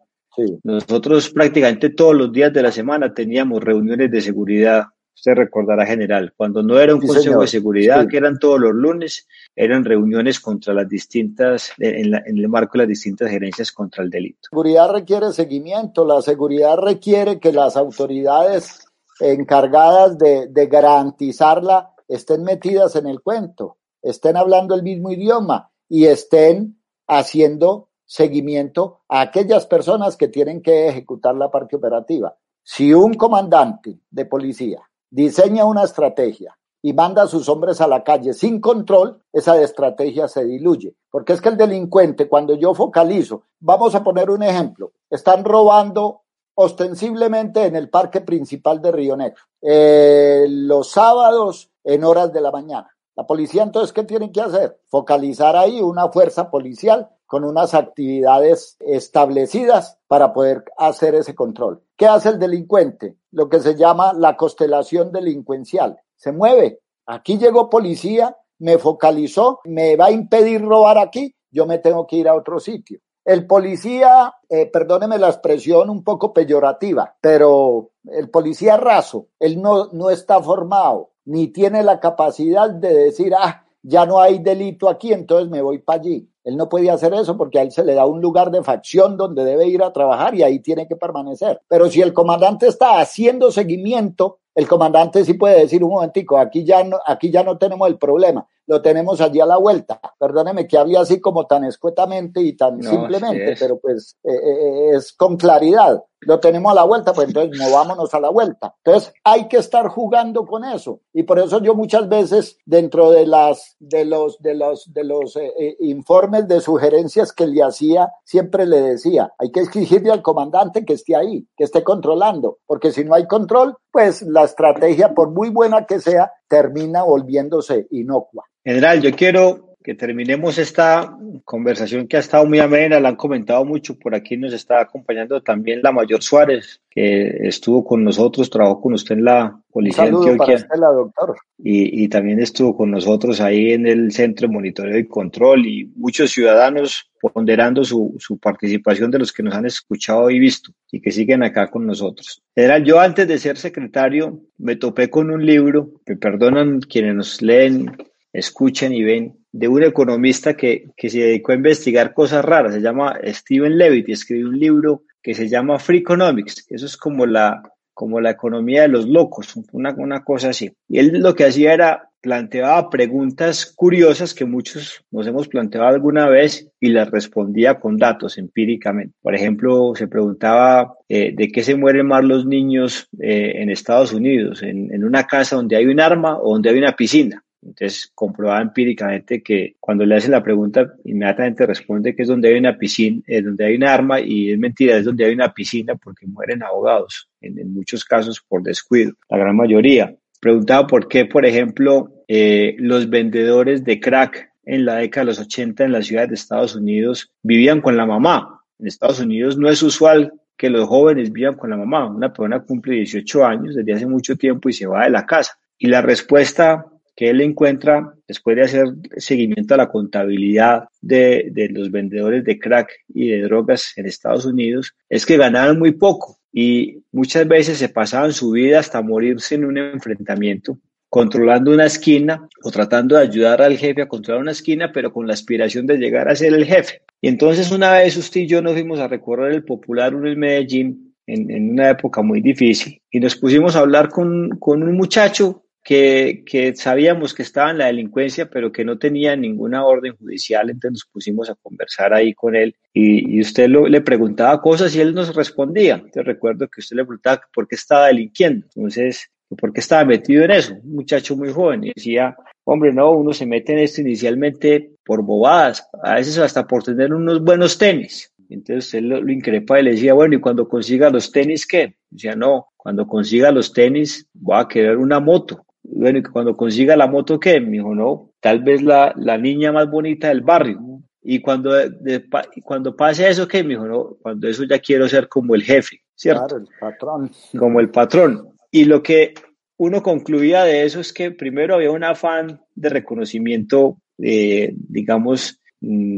nosotros prácticamente todos los días de la semana teníamos reuniones de seguridad. Usted recordará, general, cuando no era un consejo de seguridad, que eran todos los lunes, eran reuniones contra las distintas, en, en, el marco de las distintas gerencias contra el delito. La seguridad requiere seguimiento, la seguridad requiere que las autoridades encargadas de, garantizarla estén metidas en el cuento, estén hablando el mismo idioma y estén haciendo seguimiento a aquellas personas que tienen que ejecutar la parte operativa. Si un comandante de policía diseña una estrategia y manda a sus hombres a la calle sin control, esa estrategia se diluye. Porque es que el delincuente, cuando yo focalizo, vamos a poner un ejemplo, están robando ostensiblemente en el parque principal de Río Negro, eh, los sábados en horas de la mañana. La policía entonces, ¿qué tiene que hacer? Focalizar ahí una fuerza policial con unas actividades establecidas para poder hacer ese control. ¿Qué hace el delincuente? Lo que se llama la constelación delincuencial. Se mueve. Aquí llegó policía, me focalizó, me va a impedir robar aquí, yo me tengo que ir a otro sitio. El policía, eh, perdóneme la expresión un poco peyorativa, pero el policía raso, él no, no está formado, ni tiene la capacidad de decir, ah, ya no hay delito aquí, entonces me voy para allí. Él no puede hacer eso porque a él se le da un lugar de facción donde debe ir a trabajar y ahí tiene que permanecer. Pero si el comandante está haciendo seguimiento, el comandante sí puede decir un momentico, aquí ya no, aquí ya no tenemos el problema lo tenemos allí a la vuelta. Perdóneme que hable así como tan escuetamente y tan simplemente, pero pues eh, eh, eh, es con claridad. Lo tenemos a la vuelta, pues entonces movámonos a la vuelta. Entonces hay que estar jugando con eso. Y por eso yo muchas veces dentro de las, de los, de los, de los informes de sugerencias que le hacía, siempre le decía, hay que exigirle al comandante que esté ahí, que esté controlando, porque si no hay control, pues la estrategia, por muy buena que sea, termina volviéndose inocua. General, yo quiero que terminemos esta conversación que ha estado muy amena, la han comentado mucho, por aquí nos está acompañando también la Mayor Suárez, que estuvo con nosotros, trabajó con usted en la Policía de Antioquia. doctor. Y, y, también estuvo con nosotros ahí en el Centro de Monitoreo y Control y muchos ciudadanos ponderando su, su participación de los que nos han escuchado y visto y que siguen acá con nosotros. Era yo antes de ser secretario me topé con un libro, me perdonan quienes nos leen escuchen y ven, de un economista que, que se dedicó a investigar cosas raras. Se llama Steven Levitt y escribió un libro que se llama Free Economics. Eso es como la, como la economía de los locos, una, una cosa así. Y él lo que hacía era planteaba preguntas curiosas que muchos nos hemos planteado alguna vez y las respondía con datos empíricamente. Por ejemplo, se preguntaba eh, de qué se mueren más los niños eh, en Estados Unidos, en, en, una casa donde hay un arma o donde hay una piscina. Entonces, comprobaba empíricamente que cuando le hacen la pregunta, inmediatamente responde que es donde hay una piscina, es donde hay un arma y es mentira, es donde hay una piscina porque mueren ahogados, en, muchos casos por descuido, la gran mayoría. Preguntaba por qué, por ejemplo, eh, los vendedores de crack en la década de los 80 en las ciudades de Estados Unidos vivían con la mamá. En Estados Unidos no es usual que los jóvenes vivan con la mamá. Una persona cumple 18 años desde hace mucho tiempo y se va de la casa. Y la respuesta que él encuentra después de hacer seguimiento a la contabilidad de, de, los vendedores de crack y de drogas en Estados Unidos es que ganaban muy poco y muchas veces se pasaban su vida hasta morirse en un enfrentamiento controlando una esquina o tratando de ayudar al jefe a controlar una esquina, pero con la aspiración de llegar a ser el jefe. Y entonces una vez usted y yo nos fuimos a recorrer el popular en Medellín en, en, una época muy difícil y nos pusimos a hablar con, con un muchacho que, que, sabíamos que estaba en la delincuencia, pero que no tenía ninguna orden judicial, entonces nos pusimos a conversar ahí con él y, y usted lo, le preguntaba cosas y él nos respondía. Entonces recuerdo que usted le preguntaba por qué estaba delinquiendo, entonces, por qué estaba metido en eso, un muchacho muy joven, y decía, hombre, no, uno se mete en esto inicialmente por bobadas, a veces hasta por tener unos buenos tenis. Entonces él lo, lo increpa y le decía, bueno, ¿y cuando consiga los tenis qué? Decía, no, cuando consiga los tenis voy a querer una moto. Bueno, cuando consiga la moto qué? Me dijo, no, tal vez la, la niña más bonita del barrio. Y cuando, de, cuando pase eso, ¿qué? Me dijo, no, cuando eso ya quiero ser como el jefe, ¿cierto? Claro, el patrón. Como el patrón. Y lo que uno concluía de eso es que primero había un afán de reconocimiento, eh, digamos,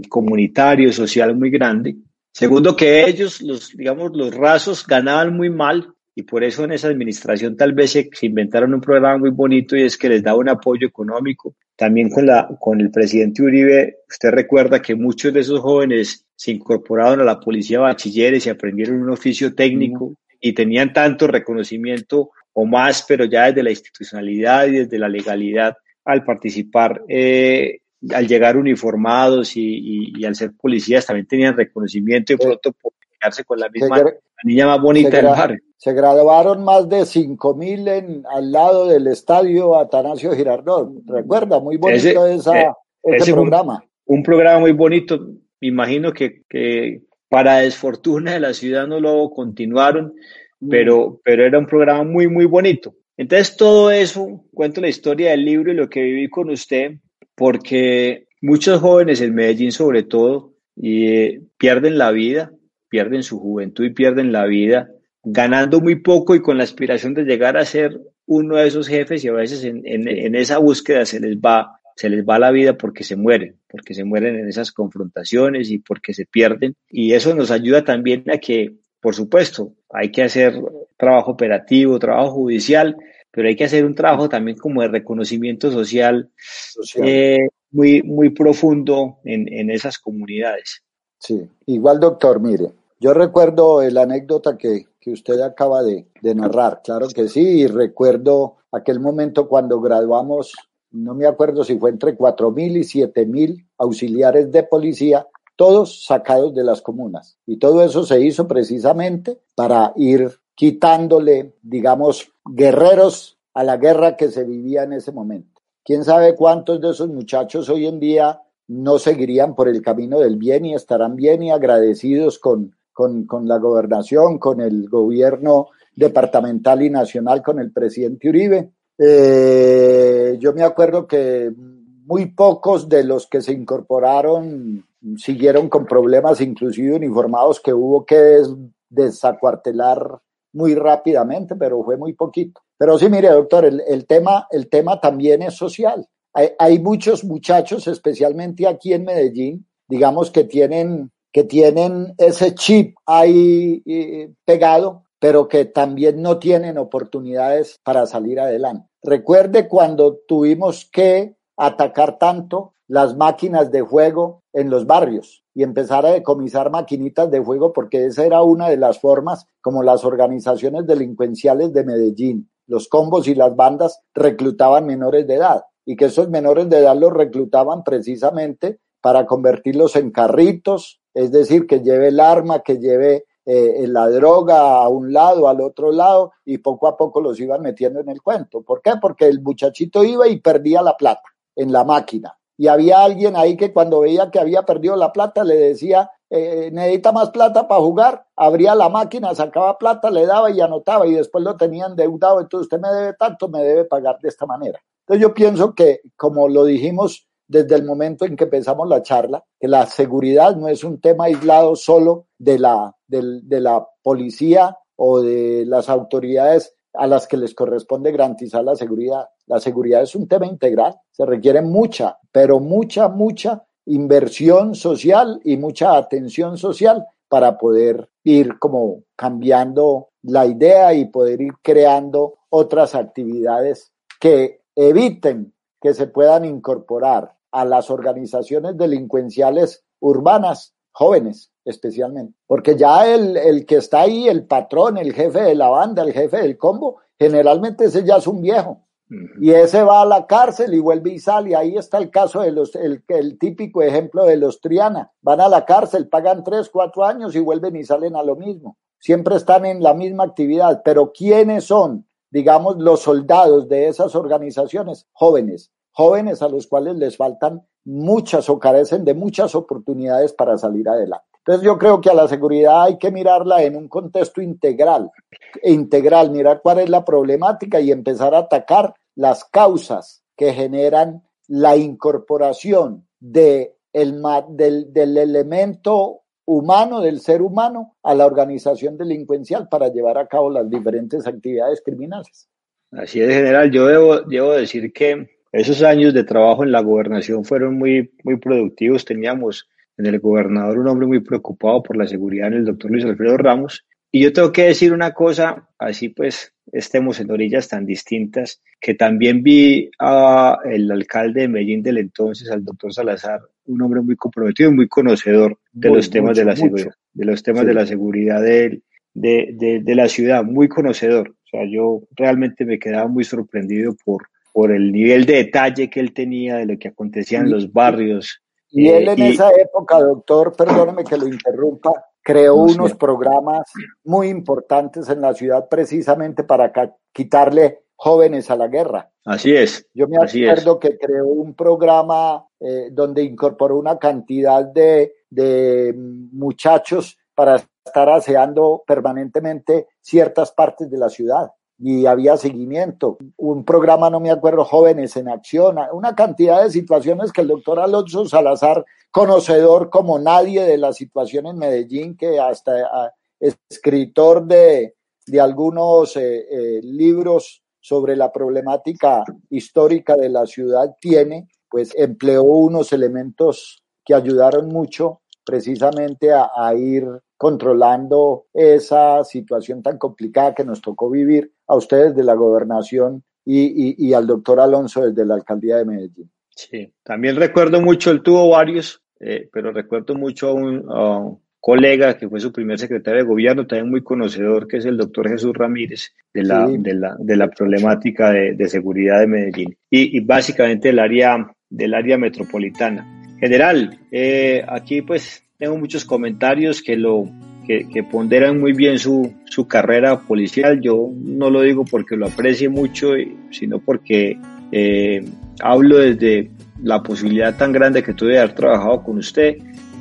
comunitario, social muy grande. Segundo, que ellos, los, digamos, los rasos ganaban muy mal y por eso en esa administración tal vez se, se, inventaron un programa muy bonito y es que les daba un apoyo económico. También con, la, con el presidente Uribe, usted recuerda que muchos de esos jóvenes se incorporaron a la policía bachilleres y aprendieron un oficio técnico y tenían tanto reconocimiento o más, pero ya desde la institucionalidad y desde la legalidad al participar eh, al llegar uniformados y, y, y, al ser policías también tenían reconocimiento y pronto por quedarse con la misma la niña más bonita del barrio. Se graduaron más de 5 mil al lado del estadio Atanasio Girardot. Recuerda, muy bonito ese, esa, eh, ese, ese programa. Un, un, programa muy bonito. Me imagino que, que, para desfortuna de la ciudad no lo continuaron, mm. pero, pero era un programa muy, muy bonito. Entonces todo eso, cuento la historia del libro y lo que viví con usted, porque muchos jóvenes en Medellín sobre todo y, eh, pierden la vida, pierden su juventud y pierden la vida ganando muy poco y con la aspiración de llegar a ser uno de esos jefes y a veces en, en, en esa búsqueda se les va se les va la vida porque se mueren, porque se mueren en esas confrontaciones y porque se pierden. Y eso nos ayuda también a que, por supuesto, hay que hacer trabajo operativo, trabajo judicial, pero hay que hacer un trabajo también como de reconocimiento social, social. Eh, muy, muy profundo en, en esas comunidades. Sí, igual doctor, mire, yo recuerdo la anécdota que, que usted acaba de, de, narrar, claro que sí, y recuerdo aquel momento cuando graduamos, no me acuerdo si fue entre cuatro mil y siete mil auxiliares de policía, todos sacados de las comunas. Y todo eso se hizo precisamente para ir quitándole, digamos, guerreros a la guerra que se vivía en ese momento. ¿Quién sabe cuántos de esos muchachos hoy en día no seguirían por el camino del bien y estarán bien y agradecidos con, con, con, la gobernación, con el gobierno departamental y nacional, con el presidente Uribe. Eh, yo me acuerdo que muy pocos de los que se incorporaron siguieron con problemas, inclusive uniformados, que hubo que des, desacuartelar muy rápidamente, pero fue muy poquito. Pero sí, mire, doctor, el, el tema, el tema también es social. Hay, hay, muchos muchachos, especialmente aquí en Medellín, digamos que tienen, que tienen ese chip ahí eh, pegado, pero que también no tienen oportunidades para salir adelante. Recuerde cuando tuvimos que atacar tanto las máquinas de juego en los barrios y empezar a decomisar maquinitas de juego porque esa era una de las formas como las organizaciones delincuenciales de Medellín, los combos y las bandas reclutaban menores de edad y que esos menores de edad los reclutaban precisamente para convertirlos en carritos, es decir, que lleve el arma, que lleve eh, la droga a un lado, al otro lado, y poco a poco los iban metiendo en el cuento. ¿Por qué? Porque el muchachito iba y perdía la plata en la máquina. Y había alguien ahí que cuando veía que había perdido la plata le decía, eh, necesita más plata para jugar, abría la máquina, sacaba plata, le daba y anotaba y después lo tenían deudado, entonces usted me debe tanto, me debe pagar de esta manera. Entonces yo pienso que, como lo dijimos desde el momento en que empezamos la charla, que la seguridad no es un tema aislado solo de la, de, de la policía o de las autoridades a las que les corresponde garantizar la seguridad. La seguridad es un tema integral, se requiere mucha, pero mucha, mucha inversión social y mucha atención social para poder ir como cambiando la idea y poder ir creando otras actividades que eviten que se puedan incorporar a las organizaciones delincuenciales urbanas, jóvenes especialmente. Porque ya el, el que está ahí, el patrón, el jefe de la banda, el jefe del combo, generalmente ese ya es un viejo. Y ese va a la cárcel y vuelve y sale. Ahí está el caso de los, el, el típico ejemplo de los Triana. Van a la cárcel, pagan tres, cuatro años y vuelven y salen a lo mismo. Siempre están en la misma actividad. Pero ¿quiénes son, digamos, los soldados de esas organizaciones? Jóvenes. Jóvenes a los cuales les faltan muchas o carecen de muchas oportunidades para salir adelante. Entonces yo creo que a la seguridad hay que mirarla en un contexto integral, integral, mirar cuál es la problemática y empezar a atacar las causas que generan la incorporación de el, del, del elemento humano, del ser humano, a la organización delincuencial para llevar a cabo las diferentes actividades criminales. Así es, general. Yo debo, debo decir que esos años de trabajo en la gobernación fueron muy, muy productivos. Teníamos en el gobernador un hombre muy preocupado por la seguridad en el doctor Luis Alfredo Ramos. Y yo tengo que decir una cosa, así pues estemos en orillas tan distintas, que también vi al alcalde de Medellín del entonces, al doctor Salazar, un hombre muy comprometido y muy conocedor de los temas de la seguridad, de los temas de la seguridad de, de, de, la ciudad, muy conocedor. O sea, yo realmente me quedaba muy sorprendido por, por el nivel de detalle que él tenía de lo que acontecía en los barrios. Y él en esa época, doctor, perdóneme que lo interrumpa, creó unos programas muy importantes en la ciudad precisamente para quitarle jóvenes a la guerra. Así es. Yo me acuerdo que creó un programa eh, donde incorporó una cantidad de, de muchachos para estar aseando permanentemente ciertas partes de la ciudad y había seguimiento. Un programa, no me acuerdo, Jóvenes en Acción, una cantidad de situaciones que el doctor Alonso Salazar, conocedor como nadie de la situación en Medellín, que hasta ah, escritor de, de algunos eh, eh, libros sobre la problemática histórica de la ciudad tiene, pues empleó unos elementos que ayudaron mucho precisamente a ir controlando esa situación tan complicada que nos tocó vivir a ustedes de la gobernación y, al doctor Alonso desde la alcaldía de Medellín. Sí, también recuerdo mucho, él tuvo varios, eh, pero recuerdo mucho a un, colega que fue su primer secretario de gobierno, también muy conocedor, que es el doctor Jesús Ramírez, de la, de la, de la problemática de, seguridad de Medellín y, básicamente del área, del área metropolitana. General, eh, aquí pues tengo muchos comentarios que lo que, ponderan muy bien su, su, carrera policial. Yo no lo digo porque lo aprecie mucho, sino porque eh, hablo desde la posibilidad tan grande que tuve de haber trabajado con usted.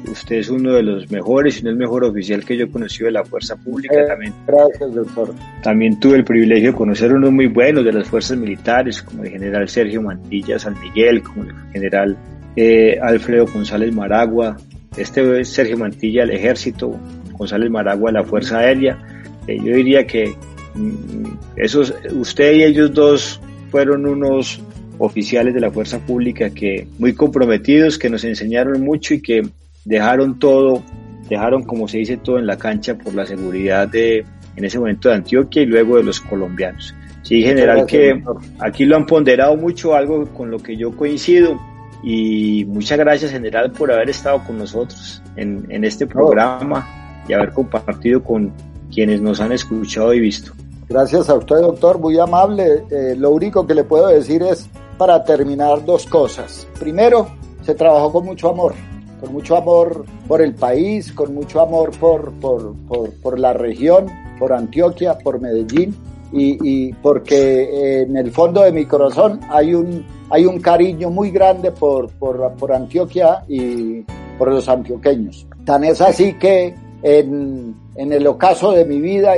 Usted es uno de los mejores, y no el mejor oficial que yo he conocido de la fuerza pública. Eh, también, gracias, doctor. También tuve el privilegio de conocer unos muy buenos de las fuerzas militares, como el general Sergio Mantilla San Miguel, como el general eh, Alfredo González Maragua, este es Sergio Mantilla del Ejército, González Maragua la Fuerza Aérea. Eh, yo diría que mm, esos, usted y ellos dos fueron unos oficiales de la fuerza pública que muy comprometidos, que nos enseñaron mucho y que dejaron todo, dejaron como se dice todo en la cancha por la seguridad de en ese momento de Antioquia y luego de los colombianos. Sí, general, que aquí lo han ponderado mucho, algo con lo que yo coincido y muchas gracias general por haber estado con nosotros en, en este programa y haber compartido con quienes nos han escuchado y visto. Gracias a usted, doctor, muy amable. Eh, lo único que le puedo decir es, para terminar, dos cosas. Primero, se trabajó con mucho amor, con mucho amor por el país, con mucho amor por, por, por, por la región, por Antioquia, por Medellín, y, y porque en el fondo de mi corazón hay un hay un cariño muy grande por, por, por Antioquia y por los antioqueños. Tan es así que en, en el ocaso de mi vida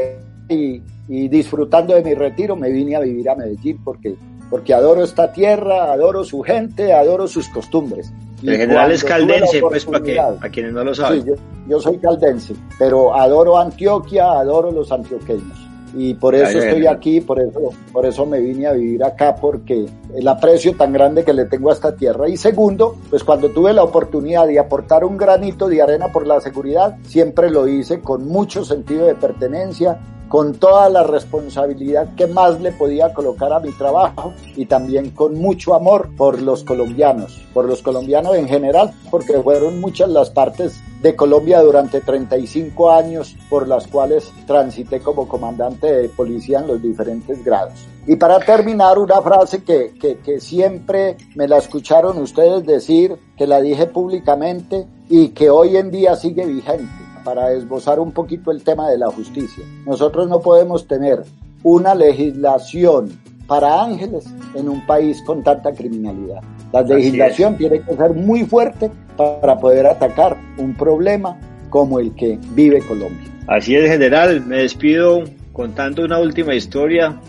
y, y, disfrutando de mi retiro me vine a vivir a Medellín porque, porque adoro esta tierra, adoro su gente, adoro sus costumbres. El general es caldense, pues, para que, a quienes no lo saben. Sí, yo, yo soy caldense, pero adoro Antioquia, adoro los antioqueños y por eso estoy aquí, por eso, por eso me vine a vivir acá, porque el aprecio tan grande que le tengo a esta tierra. Y segundo, pues cuando tuve la oportunidad de aportar un granito de arena por la seguridad, siempre lo hice con mucho sentido de pertenencia, con toda la responsabilidad que más le podía colocar a mi trabajo y también con mucho amor por los colombianos, por los colombianos en general, porque fueron muchas las partes de Colombia durante 35 años por las cuales transité como comandante de policía en los diferentes grados. Y para terminar, una frase que, que, que siempre me la escucharon ustedes decir, que la dije públicamente y que hoy en día sigue vigente para esbozar un poquito el tema de la justicia. Nosotros no podemos tener una legislación para ángeles en un país con tanta criminalidad. La legislación tiene que ser muy fuerte para poder atacar un problema como el que vive Colombia. Así es, general. Me despido contando una última historia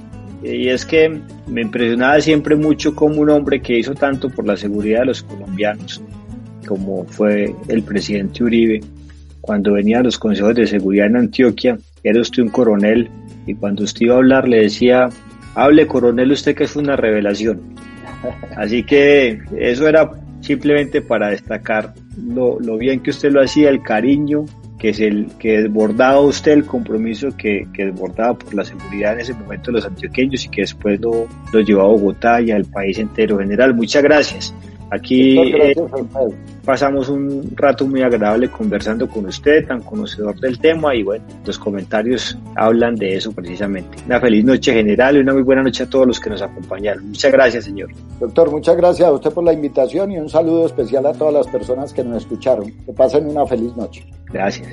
y es que me impresionaba siempre mucho como un hombre que hizo tanto por la seguridad de los colombianos, como fue el presidente Uribe, cuando venía a los consejos de seguridad en Antioquia, era usted un coronel y cuando usted iba a hablar le decía, hable coronel usted que es una revelación. Así que eso era simplemente para destacar lo, bien que usted lo hacía, el cariño que es el que desbordaba usted el compromiso que, que, desbordaba por la seguridad en ese momento de los antioqueños y que después lo, lo llevó a Bogotá y al país entero. General, muchas gracias. Aquí eh, pasamos un rato muy agradable conversando con usted, tan conocedor del tema, y bueno, los comentarios hablan de eso precisamente. Una feliz noche general y una muy buena noche a todos los que nos acompañaron. Muchas gracias, señor. Doctor, muchas gracias a usted por la invitación y un saludo especial a todas las personas que nos escucharon. Que pasen una feliz noche. Gracias.